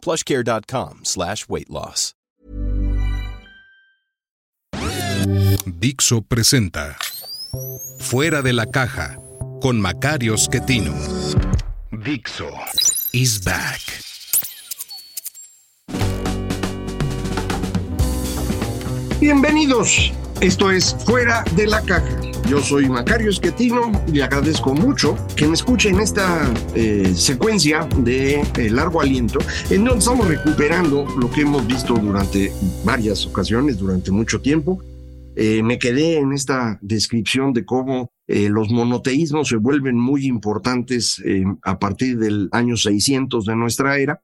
plushcare.com slash weight loss. Dixo presenta Fuera de la caja con Macario Schettino. Dixo is back. Bienvenidos. Esto es Fuera de la caja. Yo soy Macario Esquetino y agradezco mucho que me escuchen esta eh, secuencia de eh, largo aliento en donde estamos recuperando lo que hemos visto durante varias ocasiones, durante mucho tiempo. Eh, me quedé en esta descripción de cómo los monoteísmos se vuelven muy importantes a partir del año 600 de nuestra era,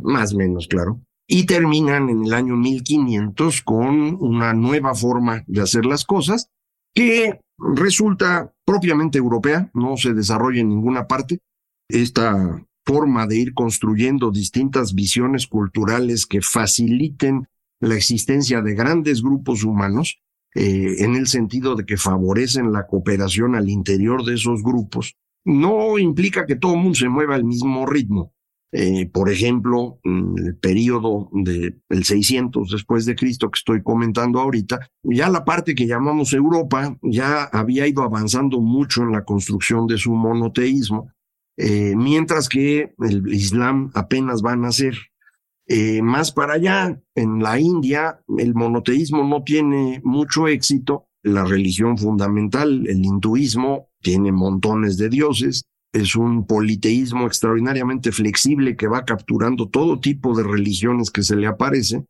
más o menos, claro y terminan en el año 1500 con una nueva forma de hacer las cosas que resulta propiamente europea, no se desarrolla en ninguna parte. Esta forma de ir construyendo distintas visiones culturales que faciliten la existencia de grandes grupos humanos, eh, en el sentido de que favorecen la cooperación al interior de esos grupos, no implica que todo el mundo se mueva al mismo ritmo. Eh, por ejemplo, el periodo del 600 después de Cristo que estoy comentando ahorita, ya la parte que llamamos Europa ya había ido avanzando mucho en la construcción de su monoteísmo, eh, mientras que el Islam apenas va a nacer. Eh, más para allá, en la India, el monoteísmo no tiene mucho éxito. La religión fundamental, el hinduismo, tiene montones de dioses es un politeísmo extraordinariamente flexible que va capturando todo tipo de religiones que se le aparece,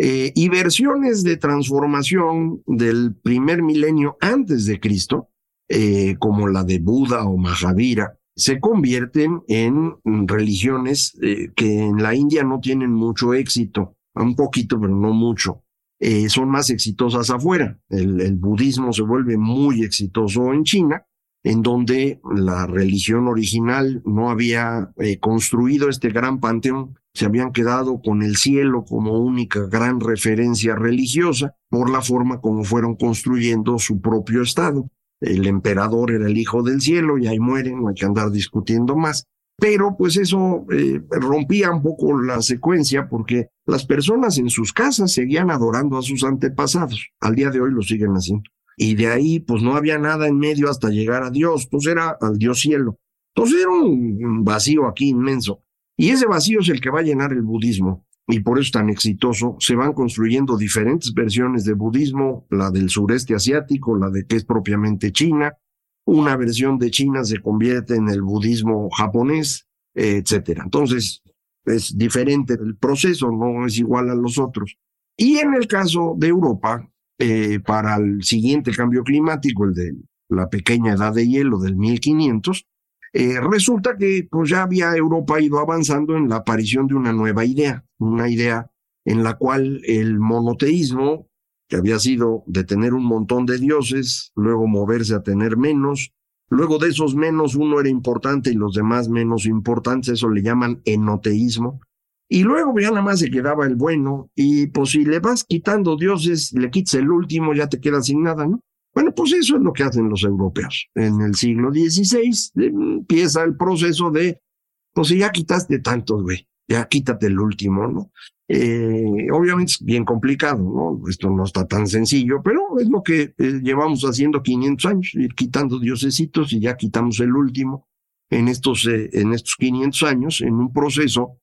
eh, y versiones de transformación del primer milenio antes de Cristo, eh, como la de Buda o Mahavira, se convierten en religiones eh, que en la India no tienen mucho éxito, un poquito, pero no mucho. son más exitosas afuera. el budismo se vuelve muy exitoso en China en donde la religión original no había eh, construido este gran panteón, se habían quedado con el cielo como única gran referencia religiosa por la forma como fueron construyendo su propio estado. El emperador era el hijo del cielo y ahí muere, no hay que andar discutiendo más. Pero pues eso eh, rompía un poco la secuencia porque las personas en sus casas seguían adorando a sus antepasados. Al día de hoy lo siguen haciendo y de ahí pues no había nada en medio hasta llegar a Dios, pues era al Dios cielo. Entonces era un vacío aquí inmenso. Y ese vacío es el que va a llenar el budismo. Y por eso es tan exitoso. Se van construyendo diferentes versiones de budismo, la del sureste asiático, la de que es propiamente China. Una versión de China se convierte en el budismo japonés, etcétera. Entonces es diferente el proceso, no es igual a los otros. Y en el caso de Europa, eh, para el siguiente cambio climático, el de la pequeña edad de hielo del 1500, eh, resulta que pues ya había Europa ido avanzando en la aparición de una nueva idea, una idea en la cual el monoteísmo, que había sido de tener un montón de dioses, luego moverse a tener menos, luego de esos menos uno era importante y los demás menos importantes, eso le llaman enoteísmo, y luego ya nada más se quedaba el bueno, y pues si le vas quitando dioses, le quitas el último, ya te quedas sin nada, ¿no? Bueno, pues eso es lo que hacen los europeos. En el siglo XVI empieza el proceso de, pues si ya quitaste tantos, güey, ya quítate el último, ¿no? Eh, obviamente es bien complicado, ¿no? Esto no está tan sencillo, pero es lo que eh, llevamos haciendo 500 años, ir quitando diosesitos y ya quitamos el último en estos, eh, en estos 500 años, en un proceso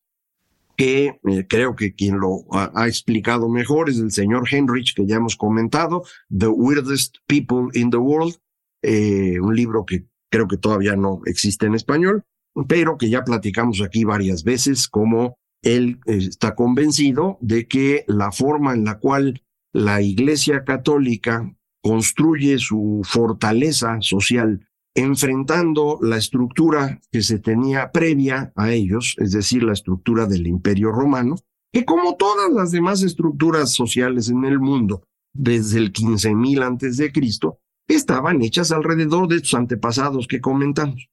que eh, creo que quien lo ha, explicado mejor es el señor Henrich, que ya hemos comentado, The Weirdest People in the World, eh, un libro que creo que todavía no existe en español, pero que ya platicamos aquí varias veces, como él eh, está convencido de que la forma en la cual la Iglesia Católica construye su fortaleza social enfrentando la estructura que se tenía previa a ellos, es decir, la estructura del imperio romano, que como todas las demás estructuras sociales en el mundo, desde el 15.000 antes de Cristo, estaban hechas alrededor de estos antepasados que comentamos,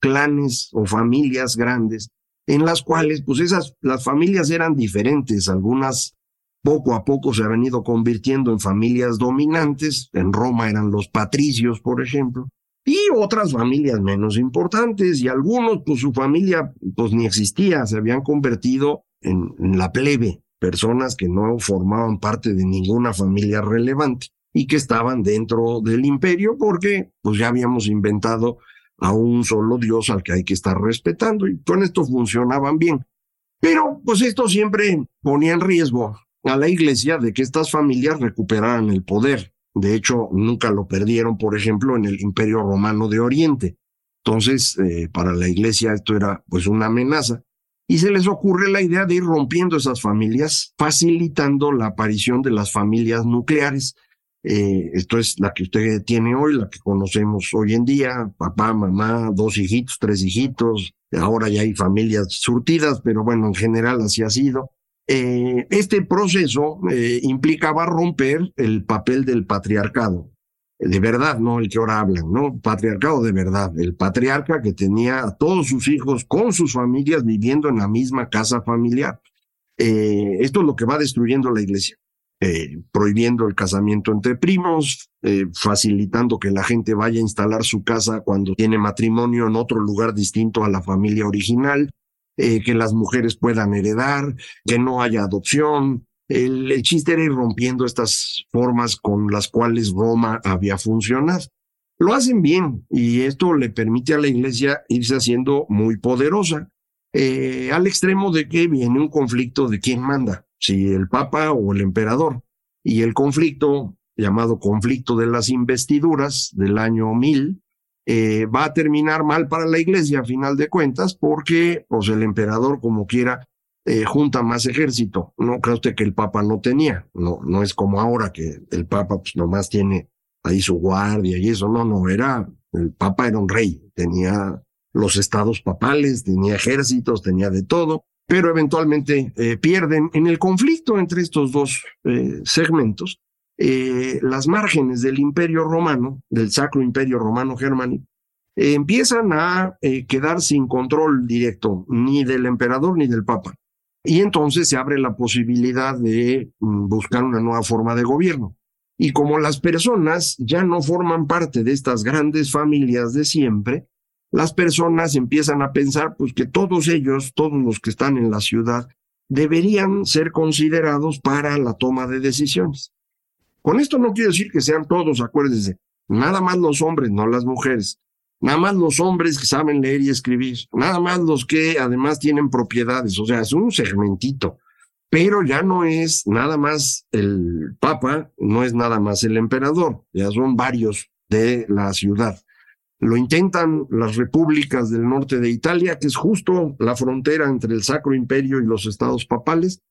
clanes o familias grandes, en las cuales, pues esas, las familias eran diferentes, algunas poco a poco se han ido convirtiendo en familias dominantes, en Roma eran los patricios, por ejemplo, y otras familias menos importantes, y algunos, pues su familia, pues ni existía, se habían convertido en, la plebe, personas que no formaban parte de ninguna familia relevante y que estaban dentro del imperio porque pues ya habíamos inventado a un solo Dios al que hay que estar respetando y con esto funcionaban bien. Pero pues esto siempre ponía en riesgo a la iglesia de que estas familias recuperaran el poder. De hecho, nunca lo perdieron, por ejemplo, en el Imperio Romano de Oriente. Entonces, eh, para la iglesia esto era pues una amenaza. Y se les ocurre la idea de ir rompiendo esas familias, facilitando la aparición de las familias nucleares. Eh, esto es la que usted tiene hoy, la que conocemos hoy en día, papá, mamá, dos hijitos, tres hijitos, ahora ya hay familias surtidas, pero bueno, en general así ha sido. Eh, este proceso eh, implicaba romper el papel del patriarcado, de verdad, no el que ahora hablan, ¿no? Patriarcado de verdad, el patriarca que tenía a todos sus hijos con sus familias viviendo en la misma casa familiar. Eh, esto es lo que va destruyendo la iglesia, prohibiendo el casamiento entre primos, facilitando que la gente vaya a instalar su casa cuando tiene matrimonio en otro lugar distinto a la familia original, eh, que las mujeres puedan heredar, que no haya adopción. El, chiste era ir rompiendo estas formas con las cuales Roma había funcionado. Lo hacen bien y esto le permite a la iglesia irse haciendo muy poderosa, eh, al extremo de que viene un conflicto de quién manda, si el papa o el emperador. Y el conflicto, llamado conflicto de las investiduras del año 1000, eh, va a terminar mal para la iglesia a final de cuentas porque pues el emperador como quiera eh, junta más ejército. No cree usted que el papa no tenía, no, no es como ahora que el papa pues nomás tiene ahí su guardia y eso, no, no, era, el papa era un rey, tenía los estados papales, tenía ejércitos, tenía de todo, pero eventualmente eh, pierden en el conflicto entre estos dos segmentos eh, las márgenes del imperio romano, del sacro imperio romano germánico, eh, empiezan a eh, quedar sin control directo ni del emperador ni del papa. Y entonces se abre la posibilidad de mm, buscar una nueva forma de gobierno. Y como las personas ya no forman parte de estas grandes familias de siempre, las personas empiezan a pensar pues que todos ellos, todos los que están en la ciudad, deberían ser considerados para la toma de decisiones. Con esto no quiero decir que sean todos, acuérdense, nada más los hombres, no las mujeres. Nada más los hombres que saben leer y escribir. Nada más los que además tienen propiedades. O sea, es un segmentito. Pero ya no es nada más el Papa, no es nada más el emperador. Ya son varios de la ciudad. Lo intentan las repúblicas del norte de Italia, que es justo la frontera entre el Sacro Imperio y los estados papales.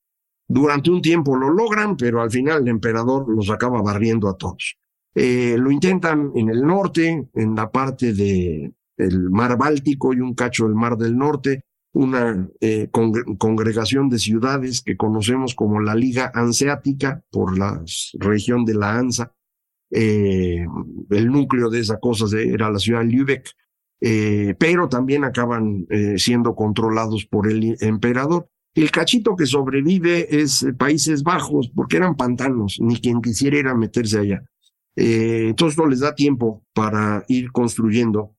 Durante un tiempo lo logran, pero al final el emperador los acaba barriendo a todos. Eh, lo intentan en el norte, en la parte del mar Báltico y un cacho del mar del norte, una eh, congregación de ciudades que conocemos como la Liga Anseática por la región de la Ansa. Eh, el núcleo de esa cosa era la ciudad de Lübeck, pero también acaban siendo controlados por el emperador. El cachito que sobrevive es eh, Países Bajos, porque eran pantanos, ni quien quisiera ir a meterse allá. Eh, entonces no les da tiempo para ir construyendo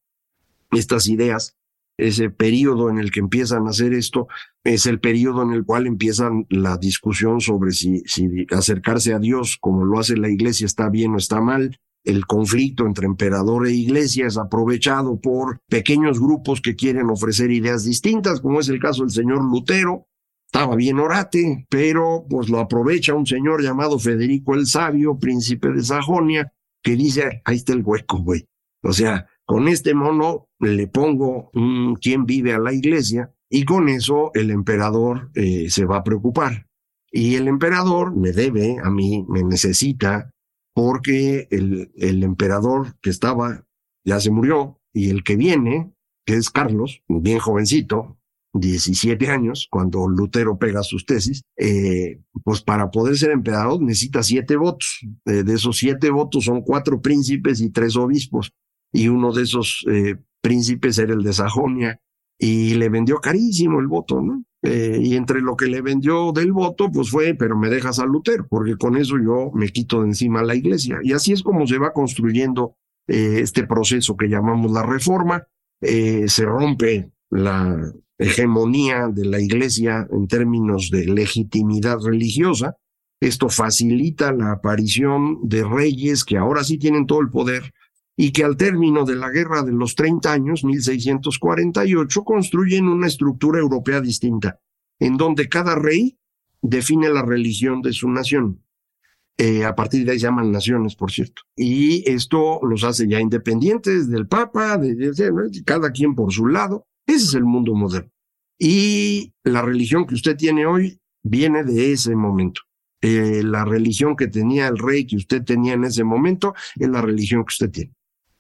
estas ideas. Ese periodo en el que empiezan a hacer esto es el periodo en el cual empiezan la discusión sobre si, si acercarse a Dios como lo hace la iglesia está bien o está mal. El conflicto entre emperador e iglesia es aprovechado por pequeños grupos que quieren ofrecer ideas distintas, como es el caso del señor Lutero, estaba bien orate, pero pues lo aprovecha un señor llamado Federico el Sabio, príncipe de Sajonia, que dice, ahí está el hueco, güey. O sea, con este mono le pongo un quien vive a la iglesia y con eso el emperador eh, se va a preocupar. Y el emperador me debe a mí, me necesita, porque el, el emperador que estaba ya se murió y el que viene, que es Carlos, bien jovencito, 17 años, cuando Lutero pega sus tesis, eh, pues para poder ser emperador necesita siete votos. Eh, de esos siete votos son cuatro príncipes y tres obispos. Y uno de esos eh, príncipes era el de Sajonia. Y le vendió carísimo el voto, ¿no? y entre lo que le vendió del voto, pues fue, pero me dejas a Lutero, porque con eso yo me quito de encima la iglesia. Y así es como se va construyendo este proceso que llamamos la reforma. se rompe la hegemonía de la Iglesia en términos de legitimidad religiosa. Esto facilita la aparición de reyes que ahora sí tienen todo el poder y que al término de la Guerra de los 30 años, 1648, construyen una estructura europea distinta, en donde cada rey define la religión de su nación. Eh, a partir de ahí se llaman naciones, por cierto. Y esto los hace ya independientes del Papa, de cada quien por su lado. Ese es el mundo moderno. Y la religión que usted tiene hoy viene de ese momento. Eh, la religión que tenía el rey que usted tenía en ese momento es la religión que usted tiene.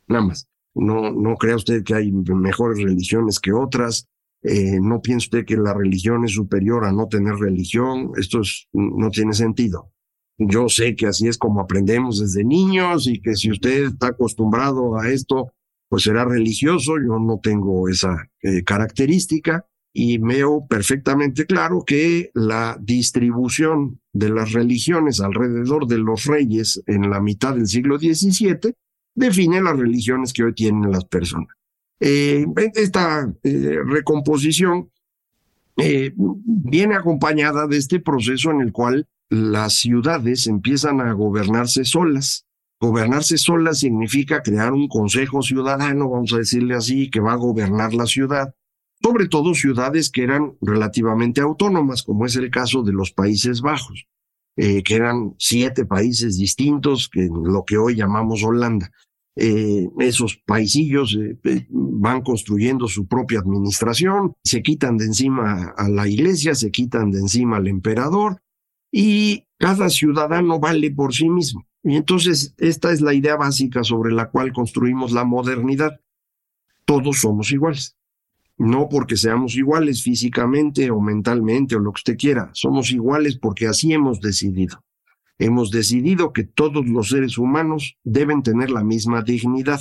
Nada más. No, no crea usted que hay mejores religiones que otras. Eh, no piense usted que la religión es superior a no tener religión. Esto no tiene sentido. Yo sé que así es como aprendemos desde niños y que si usted está acostumbrado a esto, pues será religioso. Yo no tengo esa eh, característica y veo perfectamente claro que la distribución de las religiones alrededor de los reyes en la mitad del siglo XVII define las religiones que hoy tienen las personas. Eh, esta eh, recomposición viene acompañada de este proceso en el cual las ciudades empiezan a gobernarse solas Gobernarse sola significa crear un consejo ciudadano, vamos a decirle así, que va a gobernar la ciudad, sobre todo ciudades que eran relativamente autónomas, como es el caso de los Países Bajos, eh, que eran siete países distintos, que lo que hoy llamamos Holanda. Eh, esos paisillos eh, van construyendo su propia administración, se quitan de encima a la iglesia, se quitan de encima al emperador, y cada ciudadano vale por sí mismo. Y entonces esta es la idea básica sobre la cual construimos la modernidad. Todos somos iguales. No porque seamos iguales físicamente o mentalmente o lo que usted quiera. Somos iguales porque así hemos decidido. Hemos decidido que todos los seres humanos deben tener la misma dignidad.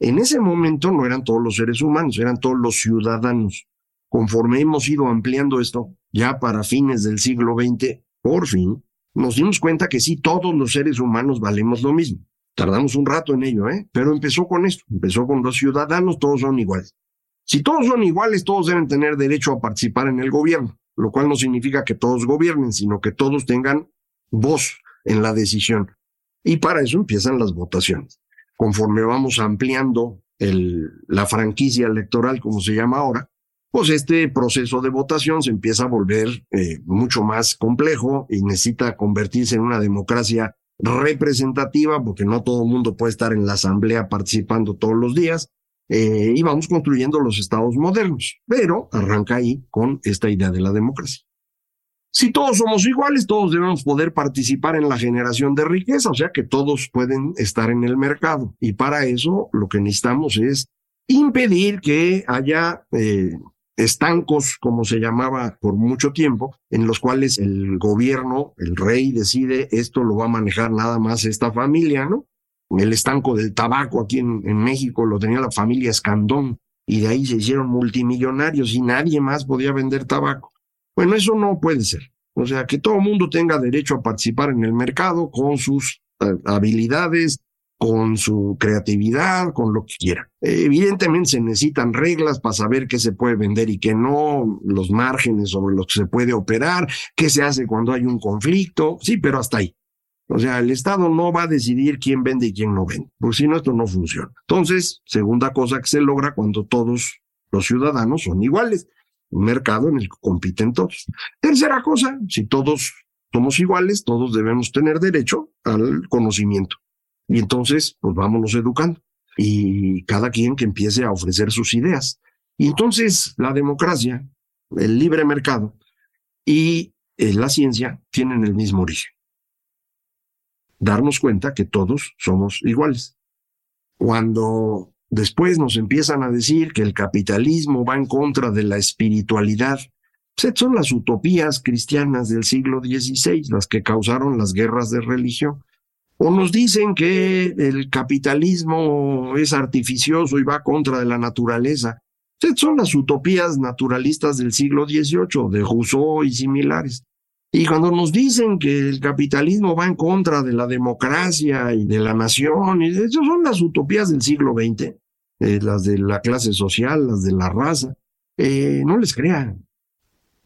En ese momento no eran todos los seres humanos, eran todos los ciudadanos. Conforme hemos ido ampliando esto, ya para fines del siglo XX, por fin, nos dimos cuenta que sí, todos los seres humanos valemos lo mismo. Tardamos un rato en ello, ¿eh? Pero empezó con esto, empezó con los ciudadanos, todos son iguales. Si todos son iguales, todos deben tener derecho a participar en el gobierno, lo cual no significa que todos gobiernen, sino que todos tengan voz en la decisión. Y para eso empiezan las votaciones. Conforme vamos ampliando la franquicia electoral, como se llama ahora, pues este proceso de votación se empieza a volver eh, mucho más complejo y necesita convertirse en una democracia representativa, porque no todo mundo puede estar en la asamblea participando todos los días, eh, y vamos construyendo los estados modernos, pero arranca ahí con esta idea de la democracia. Si todos somos iguales, todos debemos poder participar en la generación de riqueza, o sea que todos pueden estar en el mercado. Y para eso lo que necesitamos es impedir que haya eh, estancos, como se llamaba por mucho tiempo, en los cuales el gobierno, el rey decide esto lo va a manejar nada más esta familia, ¿no? El estanco del tabaco aquí en, México lo tenía la familia Escandón y de ahí se hicieron multimillonarios y nadie más podía vender tabaco. Bueno, eso no puede ser. O sea, que todo mundo tenga derecho a participar en el mercado con sus eh, habilidades, con su creatividad, con lo que quiera. Evidentemente se necesitan reglas para saber qué se puede vender y qué no, los márgenes sobre los que se puede operar, qué se hace cuando hay un conflicto, sí, pero hasta ahí. O sea, el Estado no va a decidir quién vende y quién no vende, porque si no, esto no funciona. Entonces, segunda cosa que se logra cuando todos los ciudadanos son iguales, un mercado en el que compiten todos. Tercera cosa, si todos somos iguales, todos debemos tener derecho al conocimiento. Y entonces, pues vámonos educando. Y cada quien que empiece a ofrecer sus ideas. Y entonces la democracia, el libre mercado y eh, la ciencia tienen el mismo origen. Darnos cuenta que todos somos iguales. Cuando Después nos empiezan a decir que el capitalismo va en contra de la espiritualidad. Pues son las utopías cristianas del siglo XVI las que causaron las guerras de religión. O nos dicen que el capitalismo es artificioso y va contra de la naturaleza. Son las utopías naturalistas del siglo XVIII, de Rousseau y similares. Y cuando nos dicen que el capitalismo va en contra de la democracia y de la nación, esas son las utopías del siglo XX, eh, las de la clase social, las de la raza, eh, no les crean.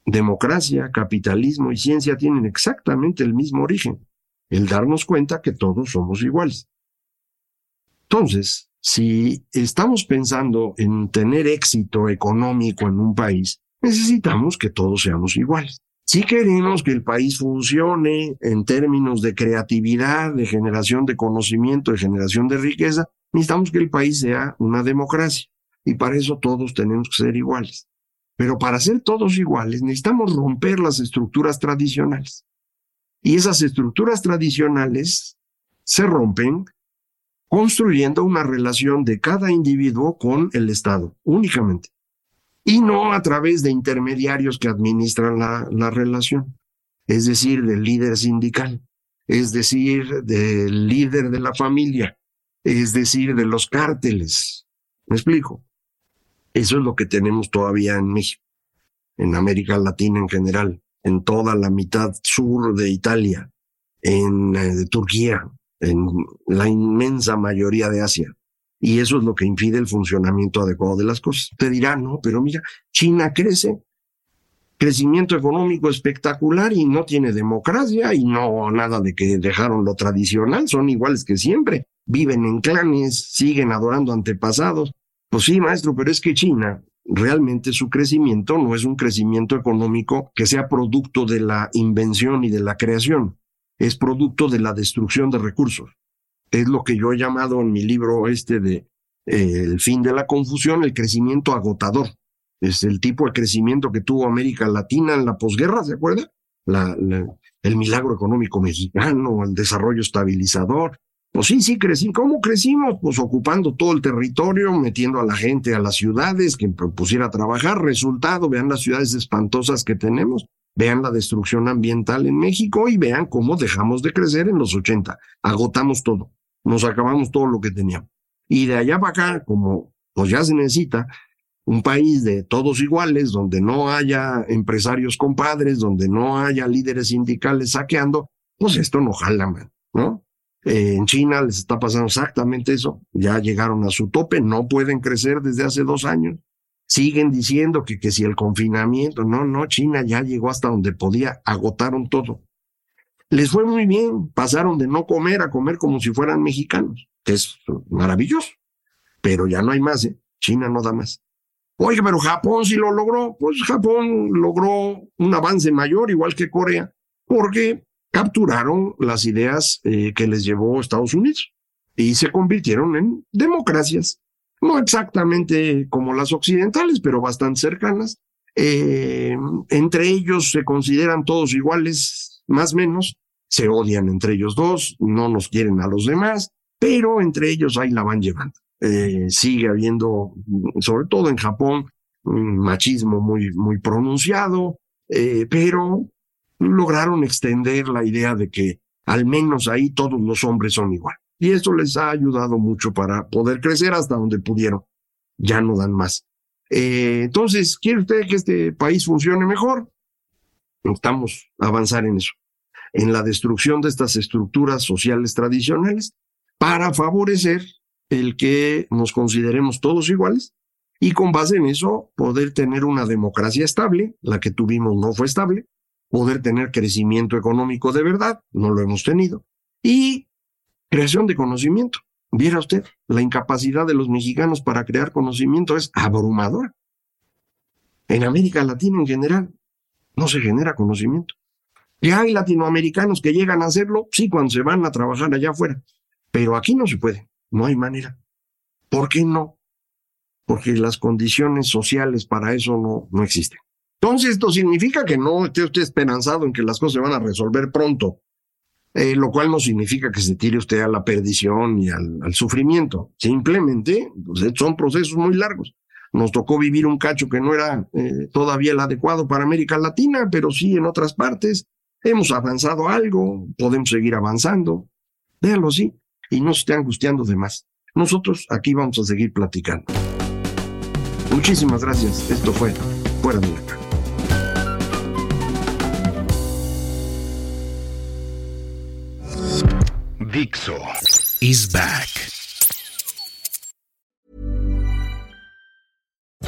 Democracia, capitalismo y ciencia tienen exactamente el mismo origen el darnos cuenta que todos somos iguales. Entonces, si estamos pensando en tener éxito económico en un país, necesitamos que todos seamos iguales. Si queremos que el país funcione en términos de creatividad, de generación de conocimiento, de generación de riqueza, necesitamos que el país sea una democracia. Y para eso todos tenemos que ser iguales. Pero para ser todos iguales necesitamos romper las estructuras tradicionales. Y esas estructuras tradicionales se rompen construyendo una relación de cada individuo con el Estado, únicamente. Y no a través de intermediarios que administran la, la relación, es decir, del líder sindical, es decir, del líder de la familia, es decir, de los cárteles. ¿Me explico? Eso es lo que tenemos todavía en México, en América Latina en general en toda la mitad sur de Italia, en eh, Turquía, en la inmensa mayoría de Asia. Y eso es lo que impide el funcionamiento adecuado de las cosas. Te dirá, no, pero mira, China crece, crecimiento económico espectacular y no tiene democracia y no nada de que dejaron lo tradicional, son iguales que siempre, viven en clanes, siguen adorando antepasados. Pues sí, maestro, pero es que China realmente su crecimiento no es un crecimiento económico que sea producto de la invención y de la creación, es producto de la destrucción de recursos. Es lo que yo he llamado en mi libro este de eh, El fin de la confusión, el crecimiento agotador. Es el tipo de crecimiento que tuvo América Latina en la posguerra, ¿se acuerda? el milagro económico mexicano, el desarrollo estabilizador, pues sí, sí crecí. ¿Cómo crecimos? Pues ocupando todo el territorio, metiendo a la gente a las ciudades, que pusiera a trabajar. Resultado, vean las ciudades espantosas que tenemos, vean la destrucción ambiental en México y vean cómo dejamos de crecer en los 80. Agotamos todo, nos acabamos todo lo que teníamos. Y de allá para acá, como pues ya se necesita, un país de todos iguales, donde no haya empresarios compadres, donde no haya líderes sindicales saqueando, pues esto no jala, man, ¿no? Eh, en China les está pasando exactamente eso. Ya llegaron a su tope, no pueden crecer desde hace dos años. Siguen diciendo que, que si el confinamiento, no, no, China ya llegó hasta donde podía, agotaron todo. Les fue muy bien, pasaron de no comer a comer como si fueran mexicanos, que es maravilloso, pero ya no hay más, ¿eh? China no da más. Oye, pero Japón sí lo logró, pues Japón logró un avance mayor, igual que Corea, porque capturaron las ideas eh, que les llevó Estados Unidos y se convirtieron en democracias, no exactamente como las occidentales, pero bastante cercanas. Eh, entre ellos se consideran todos iguales, más o menos, se odian entre ellos dos, no nos quieren a los demás, pero entre ellos ahí la van llevando. Eh, sigue habiendo, sobre todo en Japón, un machismo muy, muy pronunciado, pero lograron extender la idea de que al menos ahí todos los hombres son igual. Y eso les ha ayudado mucho para poder crecer hasta donde pudieron. Ya no dan más. Eh, entonces, ¿quiere usted que este país funcione mejor? Necesitamos avanzar en eso, en la destrucción de estas estructuras sociales tradicionales para favorecer el que nos consideremos todos iguales y con base en eso poder tener una democracia estable. La que tuvimos no fue estable, poder tener crecimiento económico de verdad, no lo hemos tenido, y creación de conocimiento. Viera usted, la incapacidad de los mexicanos para crear conocimiento es abrumadora. En América Latina en general no se genera conocimiento. Y hay latinoamericanos que llegan a hacerlo, sí, cuando se van a trabajar allá afuera, pero aquí no se puede, no hay manera. ¿Por qué no? Porque las condiciones sociales para eso no, no existen. Entonces, esto significa que no esté usted esperanzado en que las cosas se van a resolver pronto. eh, lo cual no significa que se tire usted a la perdición y al, sufrimiento. Simplemente pues, son procesos muy largos. Nos tocó vivir un cacho que no era eh, todavía el adecuado para América Latina, pero sí en otras partes. Hemos avanzado algo, podemos seguir avanzando. Véanlo así y no se esté angustiando de más. Nosotros aquí vamos a seguir platicando. Muchísimas gracias. Esto fue Fuera de la Dixo is back.